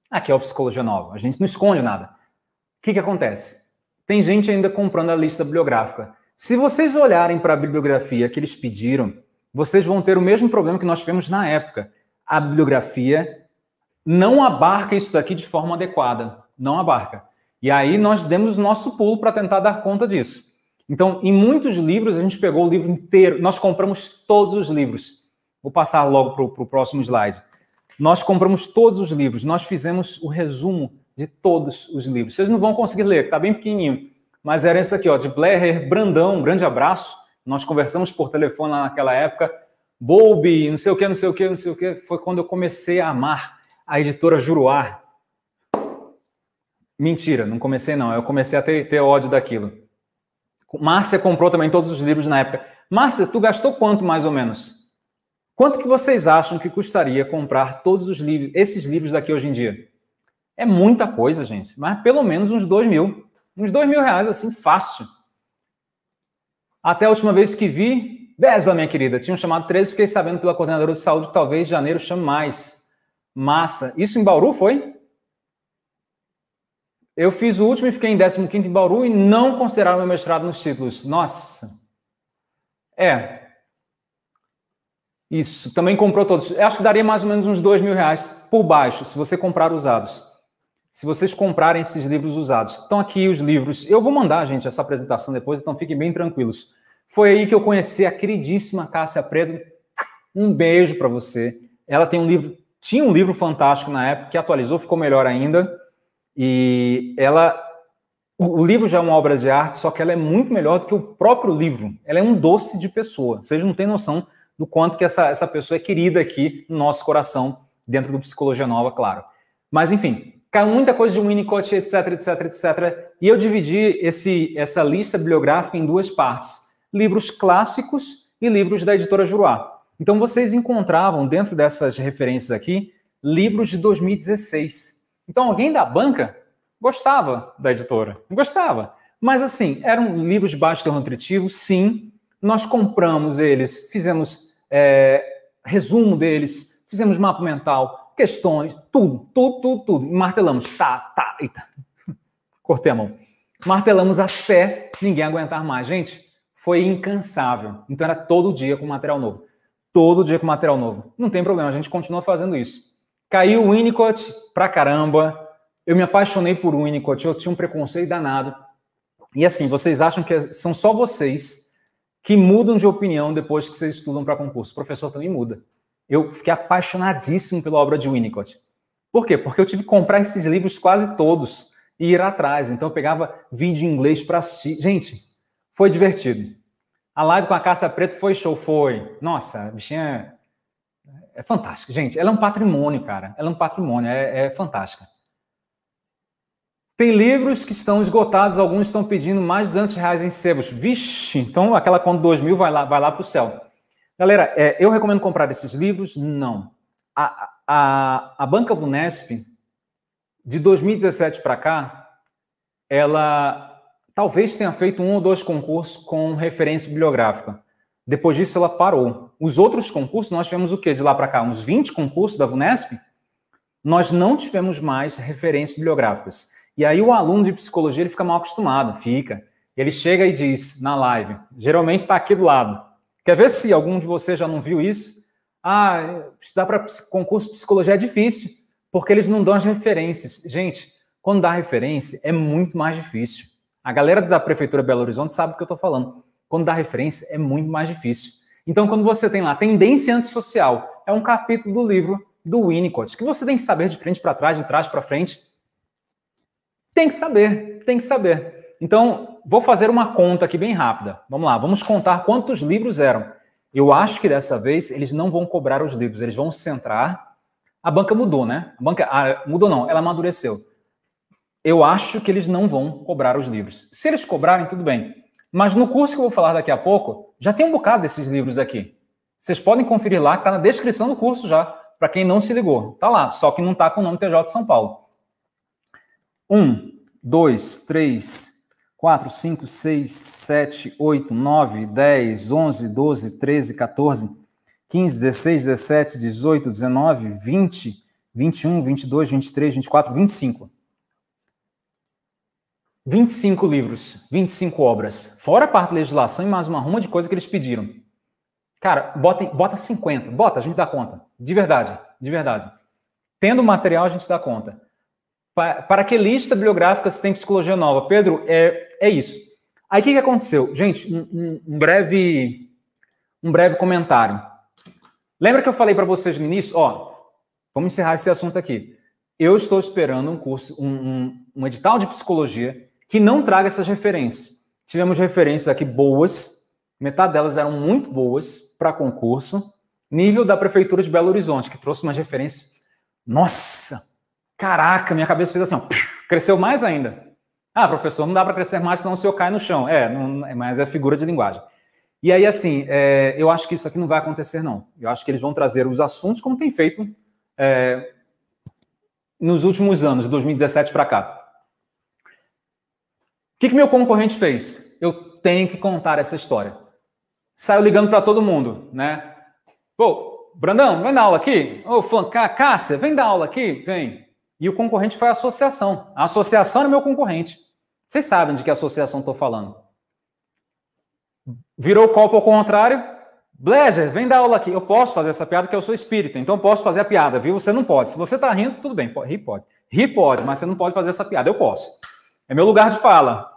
Aqui é o Psicologia Nova. A gente não esconde nada. O que, que acontece? Tem gente ainda comprando a lista bibliográfica. Se vocês olharem para a bibliografia que eles pediram, vocês vão ter o mesmo problema que nós tivemos na época. A bibliografia não abarca isso daqui de forma adequada. Não abarca. E aí nós demos o nosso pulo para tentar dar conta disso. Então, em muitos livros, a gente pegou o livro inteiro, nós compramos todos os livros. Vou passar logo para o próximo slide. Nós compramos todos os livros, nós fizemos o resumo de todos os livros. Vocês não vão conseguir ler, está bem pequenininho mas era esse aqui, ó, de Blair Brandão, um grande abraço. Nós conversamos por telefone lá naquela época. Bowlby, não sei o que, não sei o que, não sei o que. Foi quando eu comecei a amar a editora Juruá. Mentira, não comecei não. Eu comecei a ter, ter ódio daquilo. Márcia comprou também todos os livros na época. Márcia, tu gastou quanto mais ou menos? Quanto que vocês acham que custaria comprar todos os livros, esses livros daqui hoje em dia? É muita coisa, gente. Mas pelo menos uns dois mil. Uns dois mil reais, assim, fácil. Até a última vez que vi, Beza, minha querida, tinham chamado 13, fiquei sabendo pela coordenadora de saúde que talvez janeiro chame mais. Massa. Isso em Bauru foi? Eu fiz o último e fiquei em 15 em Bauru e não consideraram meu mestrado nos títulos. Nossa. É. Isso. Também comprou todos. Eu acho que daria mais ou menos uns dois mil reais por baixo, se você comprar usados se vocês comprarem esses livros usados. Estão aqui os livros. Eu vou mandar, gente, essa apresentação depois, então fiquem bem tranquilos. Foi aí que eu conheci a queridíssima Cássia Preto. Um beijo para você. Ela tem um livro, tinha um livro fantástico na época, que atualizou, ficou melhor ainda. E ela. O livro já é uma obra de arte, só que ela é muito melhor do que o próprio livro. Ela é um doce de pessoa. Vocês não têm noção do quanto que essa, essa pessoa é querida aqui no nosso coração, dentro do Psicologia Nova, claro. Mas, enfim, caiu muita coisa de Winnicott, etc, etc, etc. E eu dividi esse, essa lista bibliográfica em duas partes: livros clássicos e livros da editora Juruá. Então vocês encontravam dentro dessas referências aqui livros de 2016. Então alguém da banca Gostava da editora, gostava. Mas assim, eram livros de baixo teor nutritivo, sim. Nós compramos eles, fizemos é, resumo deles, fizemos mapa mental, questões, tudo, tudo, tudo, tudo. Martelamos, tá, tá, eita. *laughs* Cortei a mão. Martelamos até ninguém aguentar mais. Gente, foi incansável. Então era todo dia com material novo. Todo dia com material novo. Não tem problema, a gente continua fazendo isso. Caiu o Winnicott pra caramba. Eu me apaixonei por Winnicott, eu tinha um preconceito danado. E assim, vocês acham que são só vocês que mudam de opinião depois que vocês estudam para concurso. O professor também muda. Eu fiquei apaixonadíssimo pela obra de Winnicott. Por quê? Porque eu tive que comprar esses livros quase todos e ir atrás. Então eu pegava vídeo em inglês para assistir. Gente, foi divertido. A live com a Caça Preta foi show, foi. Nossa, a bichinha é, fantástica. Gente, ela é um patrimônio, cara. Ela é um patrimônio, é, é fantástica. Tem livros que estão esgotados, alguns estão pedindo mais de 200 reais em sebos. Vixe, então aquela conta 2 mil vai lá, vai lá para o céu. Galera, é, eu recomendo comprar esses livros? Não. A, a, a Banca Vunesp, de 2017 para cá, ela talvez tenha feito um ou dois concursos com referência bibliográfica. Depois disso, ela parou. Os outros concursos, nós tivemos o quê de lá para cá? Uns 20 concursos da Vunesp? Nós não tivemos mais referências bibliográficas. E aí o aluno de psicologia ele fica mal acostumado, fica. Ele chega e diz na live, geralmente está aqui do lado. Quer ver se algum de vocês já não viu isso? Ah, estudar para concurso de psicologia é difícil, porque eles não dão as referências. Gente, quando dá referência é muito mais difícil. A galera da Prefeitura Belo Horizonte sabe do que eu estou falando. Quando dá referência é muito mais difícil. Então, quando você tem lá tendência antissocial, é um capítulo do livro do Winnicott, que você tem que saber de frente para trás, de trás para frente. Tem que saber, tem que saber. Então, vou fazer uma conta aqui bem rápida. Vamos lá, vamos contar quantos livros eram. Eu acho que dessa vez eles não vão cobrar os livros, eles vão centrar. A banca mudou, né? A banca ah, mudou não, ela amadureceu. Eu acho que eles não vão cobrar os livros. Se eles cobrarem, tudo bem. Mas no curso que eu vou falar daqui a pouco, já tem um bocado desses livros aqui. Vocês podem conferir lá, está na descrição do curso já, para quem não se ligou. Está lá, só que não está com o nome TJ de São Paulo. 1, 2, 3, 4, 5, 6, 7, 8, 9, 10, 11, 12, 13, 14, 15, 16, 17, 18, 19, 20, 21, 22, 23, 24, 25. 25 livros, 25 obras, fora a parte de legislação e mais uma ruma de coisa que eles pediram. Cara, bota, bota 50, bota, a gente dá conta. De verdade, de verdade. Tendo material, a gente dá conta. Para que lista bibliográfica se tem psicologia nova? Pedro, é, é isso. Aí o que, que aconteceu? Gente, um, um, breve, um breve comentário. Lembra que eu falei para vocês no início? Ó, vamos encerrar esse assunto aqui. Eu estou esperando um curso, um, um, um edital de psicologia que não traga essas referências. Tivemos referências aqui boas, metade delas eram muito boas para concurso, nível da Prefeitura de Belo Horizonte, que trouxe umas referências. Nossa, Caraca, minha cabeça fez assim, ó, cresceu mais ainda. Ah, professor, não dá para crescer mais senão o senhor cai no chão. É, não, mas é figura de linguagem. E aí, assim, é, eu acho que isso aqui não vai acontecer, não. Eu acho que eles vão trazer os assuntos como tem feito é, nos últimos anos, de 2017 para cá. O que, que meu concorrente fez? Eu tenho que contar essa história. Saiu ligando para todo mundo, né? Pô, Brandão, vem dar aula aqui? Ô, oh, Cássia, vem dar aula aqui? Vem. E o concorrente foi a associação. A associação é meu concorrente. Vocês sabem de que associação estou falando. Virou o copo ao contrário. Blazer, vem dar aula aqui. Eu posso fazer essa piada porque eu sou espírita, então eu posso fazer a piada, viu? Você não pode. Se você está rindo, tudo bem, rir pode. Rir pode, mas você não pode fazer essa piada. Eu posso. É meu lugar de fala.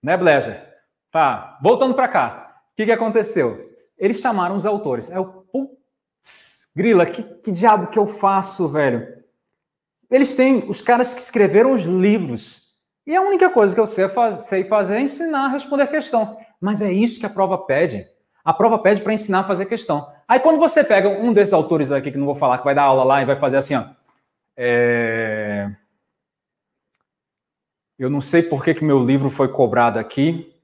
Né, Blazer? Tá, voltando para cá. O que, que aconteceu? Eles chamaram os autores. É o putz, grila, que, que diabo que eu faço, velho? Eles têm os caras que escreveram os livros. E a única coisa que eu sei, faz, sei fazer é ensinar a responder a questão. Mas é isso que a prova pede. A prova pede para ensinar a fazer questão. Aí quando você pega um desses autores aqui, que não vou falar, que vai dar aula lá e vai fazer assim, ó. É... Eu não sei por que, que meu livro foi cobrado aqui,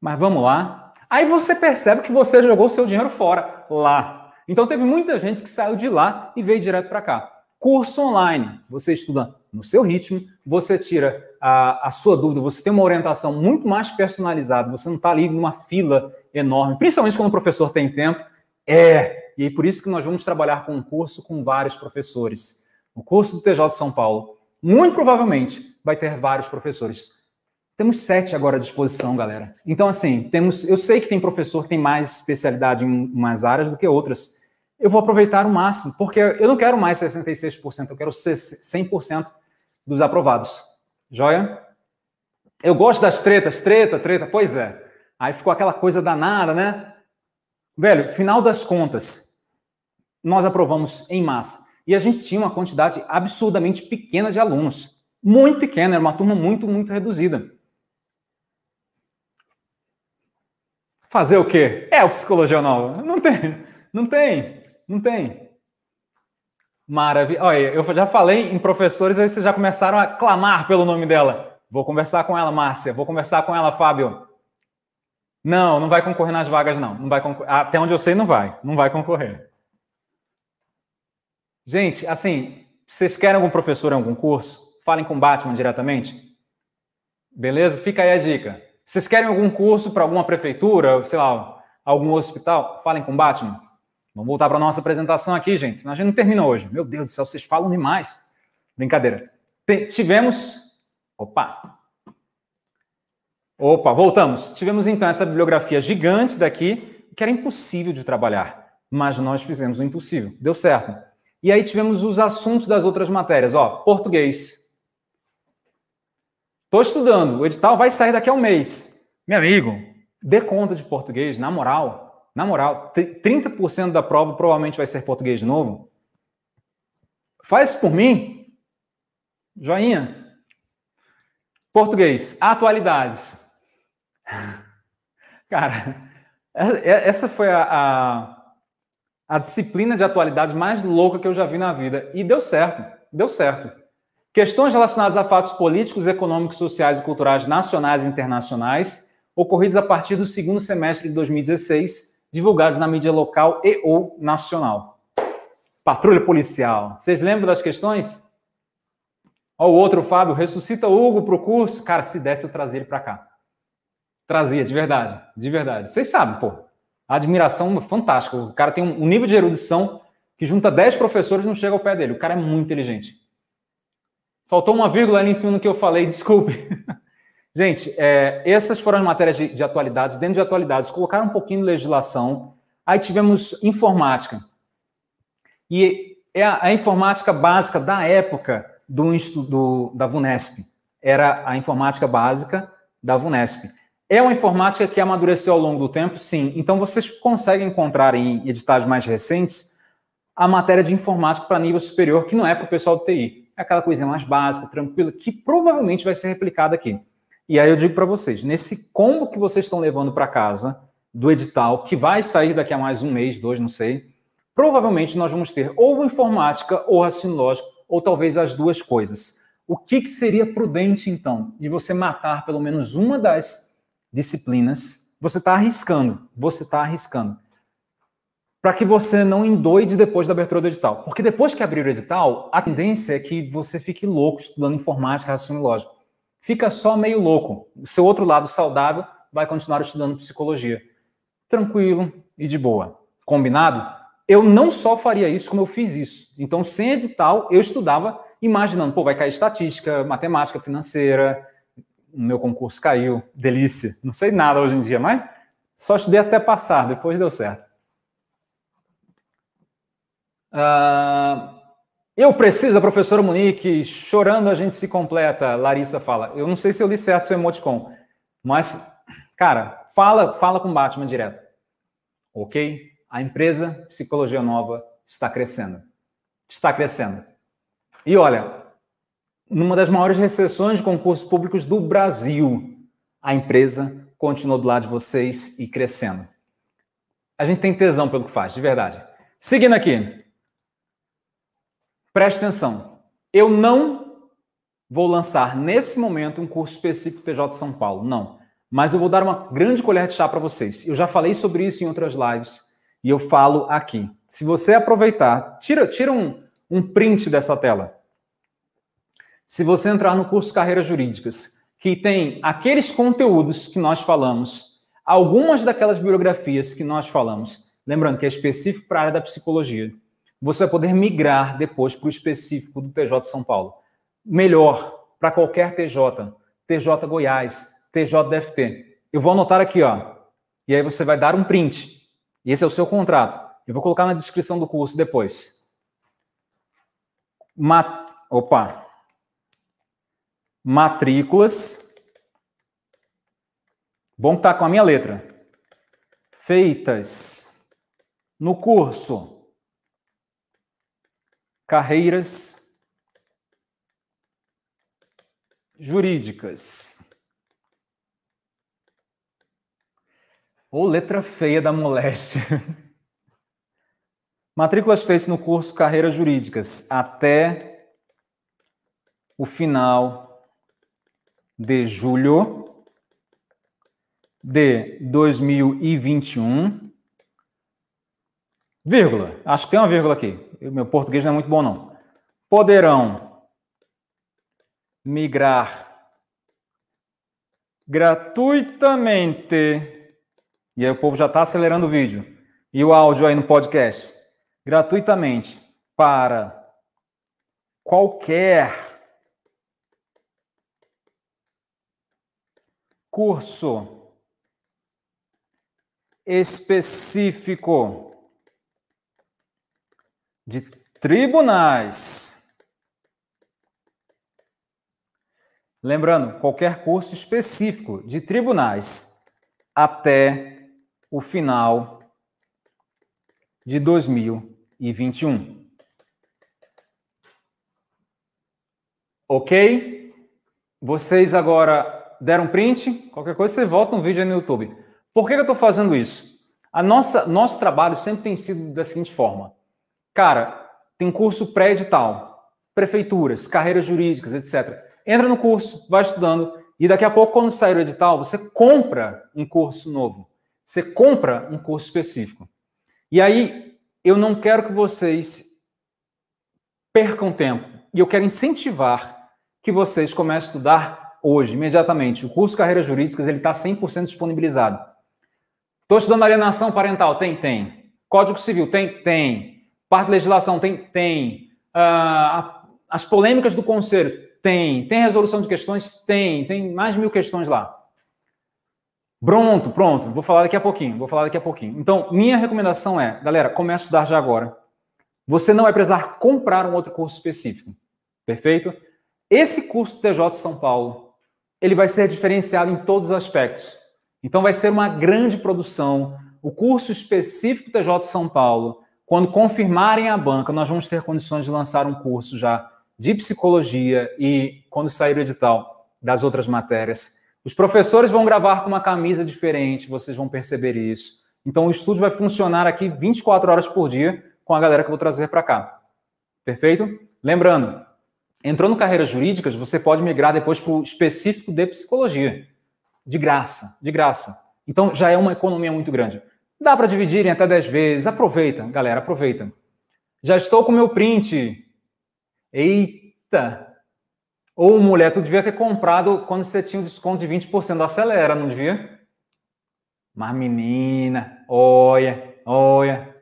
mas vamos lá. Aí você percebe que você jogou seu dinheiro fora lá. Então teve muita gente que saiu de lá e veio direto para cá. Curso online. Você estuda no seu ritmo, você tira a, a sua dúvida, você tem uma orientação muito mais personalizada, você não está ali numa fila enorme, principalmente quando o professor tem tempo. É, e é por isso que nós vamos trabalhar com um curso com vários professores. O curso do TJ de São Paulo, muito provavelmente, vai ter vários professores. Temos sete agora à disposição, galera. Então, assim, temos. Eu sei que tem professor que tem mais especialidade em umas áreas do que outras. Eu vou aproveitar o máximo, porque eu não quero mais 66%, eu quero 100% dos aprovados. Joia? Eu gosto das tretas, treta, treta, pois é. Aí ficou aquela coisa danada, né? Velho, final das contas, nós aprovamos em massa. E a gente tinha uma quantidade absurdamente pequena de alunos. Muito pequena, era uma turma muito, muito reduzida. Fazer o quê? É o Psicologia Nova. Não tem, não tem, não tem. Maravilha. Olha, eu já falei em professores, aí vocês já começaram a clamar pelo nome dela. Vou conversar com ela, Márcia. Vou conversar com ela, Fábio. Não, não vai concorrer nas vagas, não. Não vai concor... Até onde eu sei, não vai. Não vai concorrer. Gente, assim, vocês querem algum professor em algum curso? Falem com Batman diretamente. Beleza? Fica aí a dica. Vocês querem algum curso para alguma prefeitura, sei lá, algum hospital? Falem com Batman. Vamos voltar para a nossa apresentação aqui, gente, senão a gente não termina hoje. Meu Deus do céu, vocês falam demais. Brincadeira. T tivemos. Opa! Opa, voltamos. Tivemos então essa bibliografia gigante daqui, que era impossível de trabalhar, mas nós fizemos o impossível. Deu certo. E aí tivemos os assuntos das outras matérias. Ó, português, Estou estudando, o edital vai sair daqui a um mês. Meu amigo, dê conta de português, na moral. Na moral, 30% da prova provavelmente vai ser português de novo. Faz por mim. Joinha. Português, atualidades. *laughs* Cara, é, é, essa foi a, a, a disciplina de atualidades mais louca que eu já vi na vida. E deu certo, deu certo. Questões relacionadas a fatos políticos, econômicos, sociais e culturais nacionais e internacionais, ocorridos a partir do segundo semestre de 2016, divulgados na mídia local e ou nacional. Patrulha policial. Vocês lembram das questões? Ó, o outro, Fábio, ressuscita Hugo para o curso. Cara, se desse, eu trazia ele para cá. Trazia, de verdade, de verdade. Vocês sabem, pô. A admiração fantástica. O cara tem um nível de erudição que junta 10 professores e não chega ao pé dele. O cara é muito inteligente. Faltou uma vírgula ali em cima do que eu falei, desculpe. *laughs* Gente, é, essas foram as matérias de, de, atualidades. Dentro de atualidades, colocaram um pouquinho de legislação. Aí tivemos informática. E é a, a informática básica da época do, da VUNESP. Era a informática básica da VUNESP. É uma informática que amadureceu ao longo do tempo, sim. Então, vocês conseguem encontrar em editais mais recentes a matéria de informática para nível superior, que não é para o pessoal do TI é aquela coisinha mais básica, tranquila, que provavelmente vai ser replicada aqui. E aí eu digo para vocês, nesse combo que vocês estão levando para casa do edital, que vai sair daqui a mais um mês, dois, não sei, provavelmente nós vamos ter ou informática ou raciocínio lógico, ou talvez as duas coisas. O que, que seria prudente, então, de você matar pelo menos uma das disciplinas? Você está arriscando, você está arriscando para que você não endoide depois da abertura do edital. Porque depois que abrir o edital, a tendência é que você fique louco estudando informática, raciocínio lógico. Fica só meio louco. O seu outro lado saudável vai continuar estudando psicologia. Tranquilo e de boa. Combinado? Eu não só faria isso, como eu fiz isso. Então, sem edital, eu estudava imaginando, pô, vai cair estatística, matemática financeira, o meu concurso caiu, delícia. Não sei nada hoje em dia, mas só estudei até passar, depois deu certo. Uh, eu preciso, professora Monique, chorando a gente se completa, Larissa fala. Eu não sei se eu li certo seu emoticon, mas, cara, fala, fala com Batman direto. Ok? A empresa Psicologia Nova está crescendo. Está crescendo. E olha, numa das maiores recessões de concursos públicos do Brasil, a empresa continuou do lado de vocês e crescendo. A gente tem tesão pelo que faz, de verdade. Seguindo aqui, Preste atenção. Eu não vou lançar nesse momento um curso específico PJ São Paulo, não. Mas eu vou dar uma grande colher de chá para vocês. Eu já falei sobre isso em outras lives e eu falo aqui. Se você aproveitar, tira, tira um, um print dessa tela. Se você entrar no curso Carreiras Jurídicas, que tem aqueles conteúdos que nós falamos, algumas daquelas biografias que nós falamos, lembrando que é específico para a área da psicologia, você vai poder migrar depois para o específico do TJ São Paulo. Melhor para qualquer TJ, TJ Goiás, TJ DFT. Eu vou anotar aqui, ó. E aí você vai dar um print. Esse é o seu contrato. Eu vou colocar na descrição do curso depois. Opa. Matrículas. Bom que tá com a minha letra. Feitas no curso Carreiras Jurídicas. Ou letra feia da moléstia. *laughs* Matrículas feitas no curso Carreiras Jurídicas até o final de julho de 2021. Vírgula. Acho que tem uma vírgula aqui. Meu português não é muito bom, não. Poderão migrar gratuitamente e aí o povo já está acelerando o vídeo. E o áudio aí no podcast. Gratuitamente para qualquer curso específico de tribunais. Lembrando, qualquer curso específico de tribunais até o final de 2021. Ok? Vocês agora deram print? Qualquer coisa você volta no vídeo aí no YouTube. Por que, eu estou fazendo isso? A nossa, nosso trabalho sempre tem sido da seguinte forma. Cara, tem curso pré-edital, prefeituras, carreiras jurídicas, etc. Entra no curso, vai estudando, e daqui a pouco, quando sair o edital, você compra um curso novo. Você compra um curso específico. E aí, eu não quero que vocês percam tempo. E eu quero incentivar que vocês comecem a estudar hoje, imediatamente. O curso Carreiras Jurídicas ele está 100% disponibilizado. Estou estudando alienação parental? Tem? Tem. Código Civil? Tem? Tem. Parte de legislação? Tem? Tem. Uh, as polêmicas do conselho? Tem. Tem resolução de questões? Tem. Tem mais mil questões lá. Pronto, pronto. Vou falar daqui a pouquinho. Vou falar daqui a pouquinho. Então, minha recomendação é, galera, comece a estudar já agora. Você não vai precisar comprar um outro curso específico. Perfeito? Esse curso do TJ São Paulo, ele vai ser diferenciado em todos os aspectos. Então, vai ser uma grande produção. O curso específico do TJ São Paulo, quando confirmarem a banca, nós vamos ter condições de lançar um curso já de psicologia e, quando sair o edital, das outras matérias os professores vão gravar com uma camisa diferente, vocês vão perceber isso. Então o estúdio vai funcionar aqui 24 horas por dia com a galera que eu vou trazer para cá. Perfeito? Lembrando, entrou no Carreiras Jurídicas, você pode migrar depois para o específico de psicologia. De graça, de graça. Então já é uma economia muito grande. Dá para dividir em até 10 vezes. Aproveita, galera, aproveita. Já estou com meu print. Eita! Ou, mulher, tu devia ter comprado quando você tinha um desconto de 20%. Acelera, não devia? Mas, menina, olha, olha.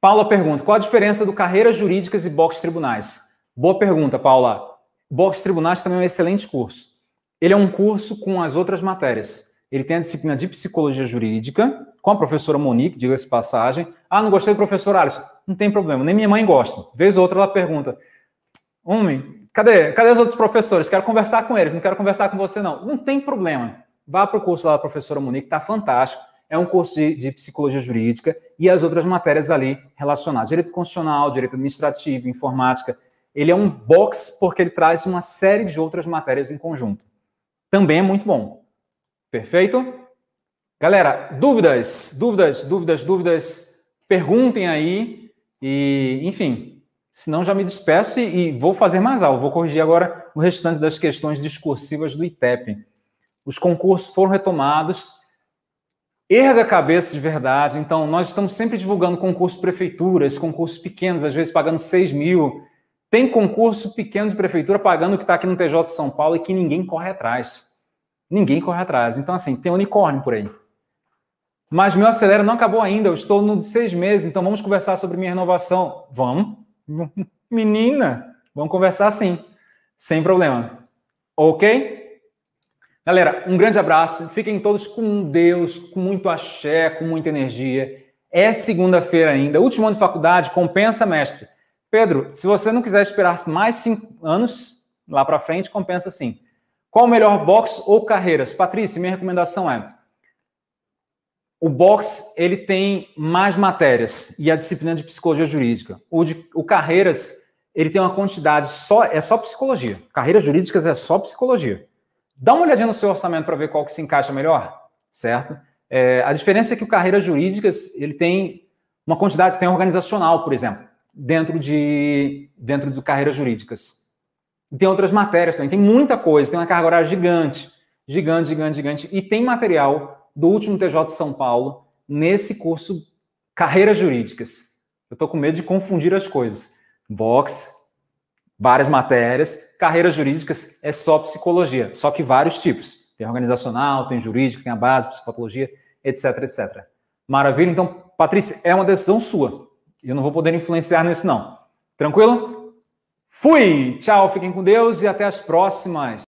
Paula pergunta: qual a diferença do carreiras jurídicas e box tribunais? Boa pergunta, Paula. Box tribunais também é um excelente curso. Ele é um curso com as outras matérias. Ele tem a disciplina de psicologia jurídica, com a professora Monique, diga-se passagem. Ah, não gostei do professor Alisson. Não tem problema, nem minha mãe gosta. Vez ou outra ela pergunta: Homem, Cadê? Cadê os outros professores? Quero conversar com eles, não quero conversar com você, não. Não tem problema. Vá para o curso lá da professora Monique, está fantástico. É um curso de, de, psicologia jurídica e as outras matérias ali relacionadas. Direito constitucional, direito administrativo, informática. Ele é um box porque ele traz uma série de outras matérias em conjunto. Também é muito bom. Perfeito? Galera, dúvidas, dúvidas, dúvidas, dúvidas, perguntem aí e, enfim, Senão já me despeço e, e vou fazer mais aula. Vou corrigir agora o restante das questões discursivas do ITEP. Os concursos foram retomados. Erga a cabeça de verdade. Então, nós estamos sempre divulgando concursos prefeituras, concursos pequenos, às vezes pagando 6 mil. Tem concurso pequeno de prefeitura pagando o que está aqui no TJ de São Paulo e que ninguém corre atrás. Ninguém corre atrás. Então, assim, tem unicórnio por aí. Mas meu acelera não acabou ainda. Eu estou no de seis meses, então vamos conversar sobre minha renovação. Vamos. *laughs* Menina, vamos conversar sim. Sem problema. Ok? Galera, um grande abraço. Fiquem todos com Deus, com muito axé, com muita energia. É segunda-feira ainda, último ano de faculdade, compensa, mestre. Pedro, se você não quiser esperar mais cinco anos lá para frente, compensa sim. Qual o melhor box ou carreiras? Patrícia, minha recomendação é o box ele tem mais matérias e a disciplina de psicologia jurídica. O, de, o carreiras ele tem uma quantidade só é só psicologia. Carreiras jurídicas é só psicologia. Dá uma olhadinha no seu orçamento para ver qual que se encaixa melhor, certo? É, a diferença é que o carreiras jurídicas ele tem uma quantidade, tem organizacional, por exemplo dentro de dentro do carreiras jurídicas. E tem outras matérias também, tem muita coisa, tem uma carga horária gigante, gigante, gigante, gigante, e tem material do último TJ de São Paulo nesse curso Carreiras Jurídicas. Eu estou com medo de confundir as coisas. Box, várias matérias, carreiras jurídicas é só psicologia, só que vários tipos. Tem organizacional, tem jurídica, tem a base, psicologia, etc, etc. Maravilha? Então, Patrícia, é uma decisão sua. Eu não vou poder influenciar nisso, não. Tranquilo? Fui! Tchau, fiquem com Deus e até as próximas.